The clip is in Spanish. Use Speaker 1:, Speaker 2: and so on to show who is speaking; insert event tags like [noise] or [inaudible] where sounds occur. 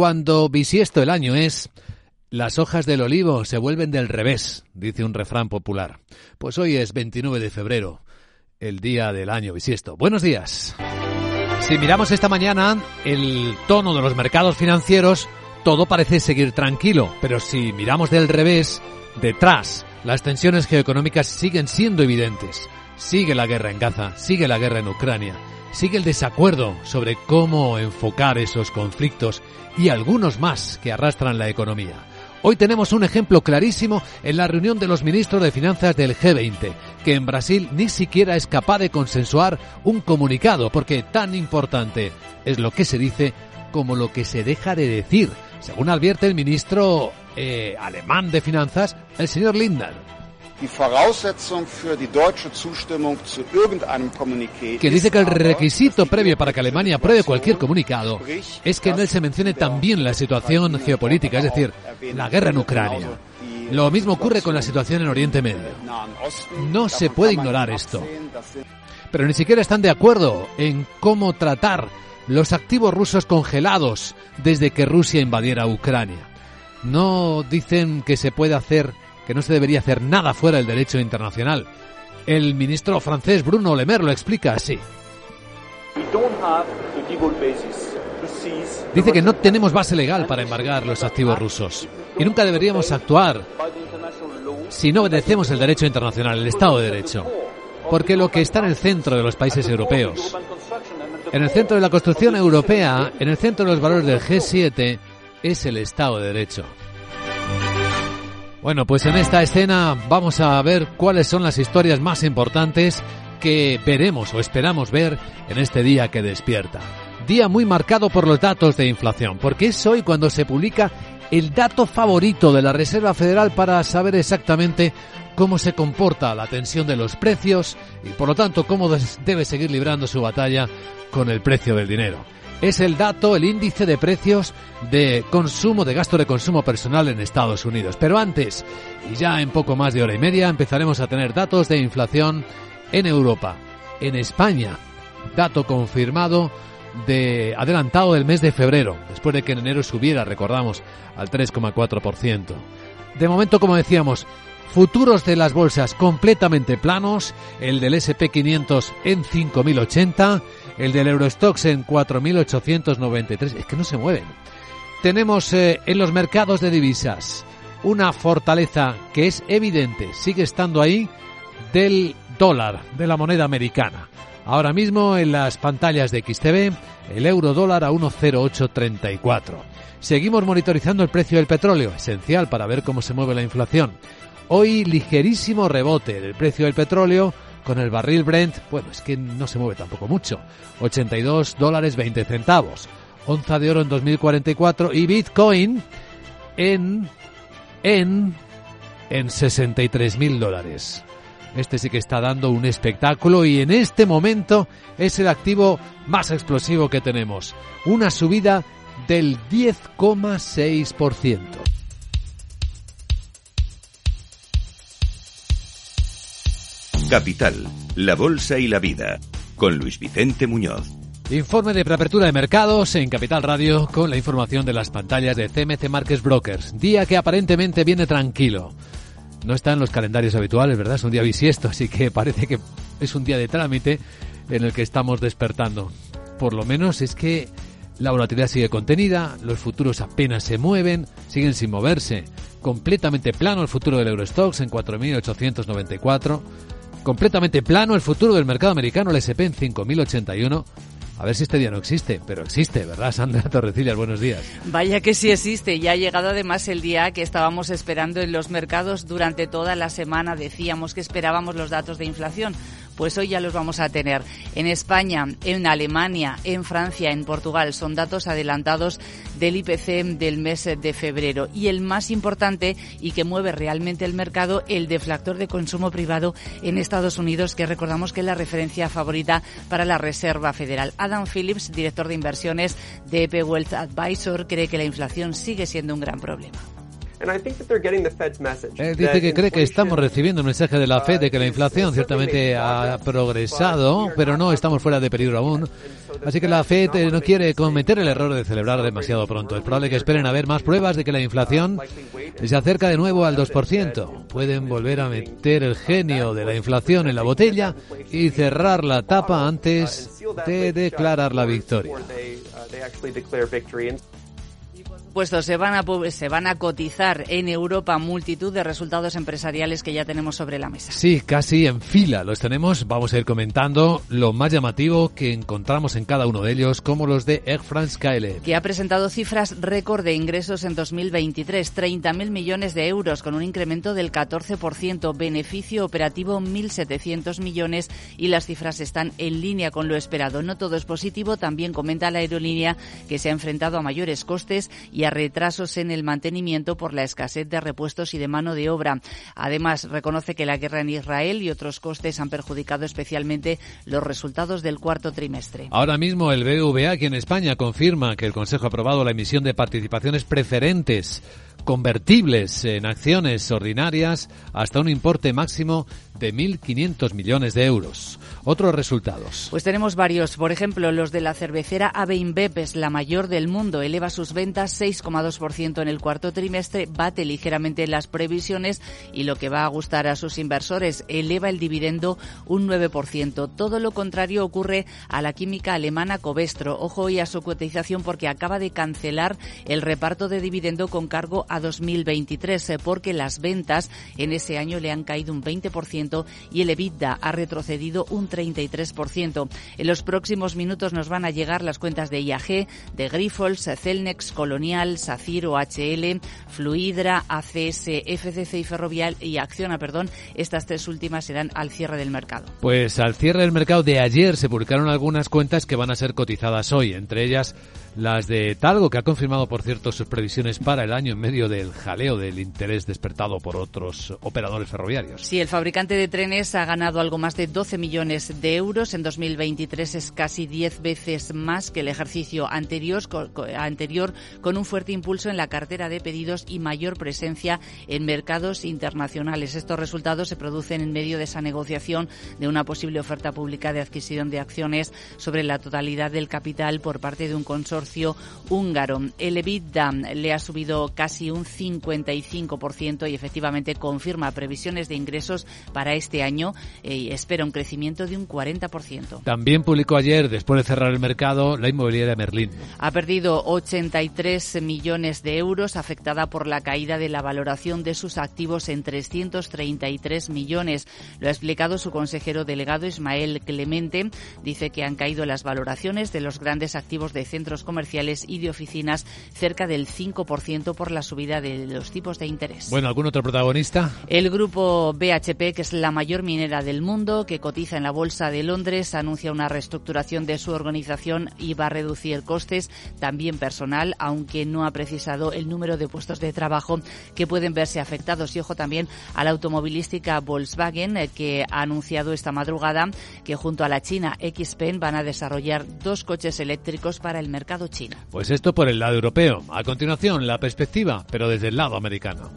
Speaker 1: cuando bisiesto el año es, las hojas del olivo se vuelven del revés, dice un refrán popular. Pues hoy es 29 de febrero, el día del año bisiesto. Buenos días. Si miramos esta mañana el tono de los mercados financieros, todo parece seguir tranquilo, pero si miramos del revés, detrás, las tensiones geoeconómicas siguen siendo evidentes. Sigue la guerra en Gaza, sigue la guerra en Ucrania, sigue el desacuerdo sobre cómo enfocar esos conflictos y algunos más que arrastran la economía. Hoy tenemos un ejemplo clarísimo en la reunión de los ministros de Finanzas del G20, que en Brasil ni siquiera es capaz de consensuar un comunicado, porque tan importante es lo que se dice como lo que se deja de decir, según advierte el ministro eh, alemán de Finanzas, el señor Lindner. Que dice que el requisito previo para que Alemania apruebe cualquier comunicado es que en él se mencione también la situación geopolítica, es decir, la guerra en Ucrania. Lo mismo ocurre con la situación en Oriente Medio. No se puede ignorar esto. Pero ni siquiera están de acuerdo en cómo tratar los activos rusos congelados desde que Rusia invadiera Ucrania. No dicen que se puede hacer que no se debería hacer nada fuera del derecho internacional. El ministro francés Bruno Le Maire lo explica así. Dice que no tenemos base legal para embargar los activos rusos y nunca deberíamos actuar si no obedecemos el derecho internacional, el Estado de Derecho. Porque lo que está en el centro de los países europeos, en el centro de la construcción europea, en el centro de los valores del G7, es el Estado de Derecho. Bueno, pues en esta escena vamos a ver cuáles son las historias más importantes que veremos o esperamos ver en este día que despierta. Día muy marcado por los datos de inflación, porque es hoy cuando se publica el dato favorito de la Reserva Federal para saber exactamente cómo se comporta la tensión de los precios y por lo tanto cómo debe seguir librando su batalla con el precio del dinero es el dato, el índice de precios de consumo, de gasto de consumo personal en Estados Unidos. Pero antes, y ya en poco más de hora y media, empezaremos a tener datos de inflación en Europa, en España. Dato confirmado de adelantado del mes de febrero, después de que en enero subiera, recordamos, al 3,4%. De momento, como decíamos, futuros de las bolsas completamente planos, el del SP500 en 5080 el del Eurostox en 4.893. Es que no se mueven. Tenemos eh, en los mercados de divisas una fortaleza que es evidente, sigue estando ahí, del dólar, de la moneda americana. Ahora mismo en las pantallas de XTV, el euro dólar a 1,0834. Seguimos monitorizando el precio del petróleo, esencial para ver cómo se mueve la inflación. Hoy ligerísimo rebote del precio del petróleo con el barril Brent, bueno, es que no se mueve tampoco mucho. 82 dólares 20 centavos. Onza de oro en 2044 y Bitcoin en en en 63 mil dólares. Este sí que está dando un espectáculo y en este momento es el activo más explosivo que tenemos. Una subida del 10,6%.
Speaker 2: Capital, la Bolsa y la Vida, con Luis Vicente Muñoz.
Speaker 1: Informe de preapertura de mercados en Capital Radio con la información de las pantallas de CMC Markets Brokers. Día que aparentemente viene tranquilo. No está en los calendarios habituales, ¿verdad? Es un día bisiesto, así que parece que es un día de trámite en el que estamos despertando. Por lo menos es que la volatilidad sigue contenida, los futuros apenas se mueven, siguen sin moverse. Completamente plano el futuro del Eurostox en 4.894 completamente plano el futuro del mercado americano, el SP en 5.081. A ver si este día no existe, pero existe, ¿verdad, Sandra [laughs] Torrecillas? Buenos días.
Speaker 3: Vaya que sí existe. Ya ha llegado además el día que estábamos esperando en los mercados durante toda la semana. Decíamos que esperábamos los datos de inflación pues hoy ya los vamos a tener en España, en Alemania, en Francia, en Portugal. Son datos adelantados del IPC del mes de febrero. Y el más importante y que mueve realmente el mercado, el deflactor de consumo privado en Estados Unidos, que recordamos que es la referencia favorita para la Reserva Federal. Adam Phillips, director de inversiones de EP Wealth Advisor, cree que la inflación sigue siendo un gran problema.
Speaker 1: Él dice que cree que estamos recibiendo un mensaje de la Fed de que la inflación ciertamente ha progresado, pero no estamos fuera de peligro aún. Así que la Fed eh, no quiere cometer el error de celebrar demasiado pronto. Es probable que esperen a ver más pruebas de que la inflación se acerca de nuevo al 2%. Pueden volver a meter el genio de la inflación en la botella y cerrar la tapa antes de declarar la victoria
Speaker 3: puestos se van a se van a cotizar en Europa multitud de resultados empresariales que ya tenemos sobre la mesa.
Speaker 1: Sí, casi en fila los tenemos. Vamos a ir comentando lo más llamativo que encontramos en cada uno de ellos, como los de Air France KLM.
Speaker 3: Que ha presentado cifras récord de ingresos en 2023, 30.000 millones de euros con un incremento del 14%, beneficio operativo 1.700 millones y las cifras están en línea con lo esperado. No todo es positivo, también comenta la aerolínea que se ha enfrentado a mayores costes y y a retrasos en el mantenimiento por la escasez de repuestos y de mano de obra. Además, reconoce que la guerra en Israel y otros costes han perjudicado especialmente los resultados del cuarto trimestre.
Speaker 1: Ahora mismo el BVA aquí en España confirma que el Consejo ha aprobado la emisión de participaciones preferentes convertibles en acciones ordinarias hasta un importe máximo de 1.500 millones de euros. Otros resultados.
Speaker 3: Pues tenemos varios. Por ejemplo, los de la cervecera AB InBev, es la mayor del mundo. Eleva sus ventas 6,2% en el cuarto trimestre, bate ligeramente las previsiones y lo que va a gustar a sus inversores, eleva el dividendo un 9%. Todo lo contrario ocurre a la química alemana Covestro. Ojo hoy a su cotización porque acaba de cancelar el reparto de dividendo con cargo a 2023 eh, porque las ventas en ese año le han caído un 20% y el EBITDA ha retrocedido un 33%. En los próximos minutos nos van a llegar las cuentas de IAG, de Grifols, Celnex, Colonial, Saciro, HL, Fluidra, ACS, FCC y Ferrovial y Acciona, perdón. Estas tres últimas serán al cierre del mercado.
Speaker 1: Pues al cierre del mercado de ayer se publicaron algunas cuentas que van a ser cotizadas hoy, entre ellas las de Talgo, que ha confirmado, por cierto, sus previsiones para el año en medio del jaleo del interés despertado por otros operadores ferroviarios.
Speaker 3: Sí, el fabricante de trenes ha ganado algo más de 12 millones de euros. En 2023 es casi 10 veces más que el ejercicio anterior, anterior, con un fuerte impulso en la cartera de pedidos y mayor presencia en mercados internacionales. Estos resultados se producen en medio de esa negociación de una posible oferta pública de adquisición de acciones sobre la totalidad del capital por parte de un consorcio húngaro. El EBITDA le ha subido casi un 55% y efectivamente confirma previsiones de ingresos para este año eh, y espera un crecimiento de un 40%.
Speaker 1: También publicó ayer, después de cerrar el mercado, la inmobiliaria Merlín.
Speaker 3: Ha perdido 83 millones de euros afectada por la caída de la valoración de sus activos en 333 millones. Lo ha explicado su consejero delegado Ismael Clemente. Dice que han caído las valoraciones de los grandes activos de centros comerciales y de oficinas cerca del 5% por la subida de los tipos de interés.
Speaker 1: Bueno, ¿algún otro protagonista?
Speaker 3: El grupo BHP, que es la mayor minera del mundo, que cotiza en la Bolsa de Londres, anuncia una reestructuración de su organización y va a reducir costes, también personal, aunque no ha precisado el número de puestos de trabajo que pueden verse afectados. Y ojo también a la automovilística Volkswagen, eh, que ha anunciado esta madrugada que junto a la China XPeng van a desarrollar dos coches eléctricos para el mercado
Speaker 1: pues esto por el lado europeo. A continuación, la perspectiva, pero desde el lado americano.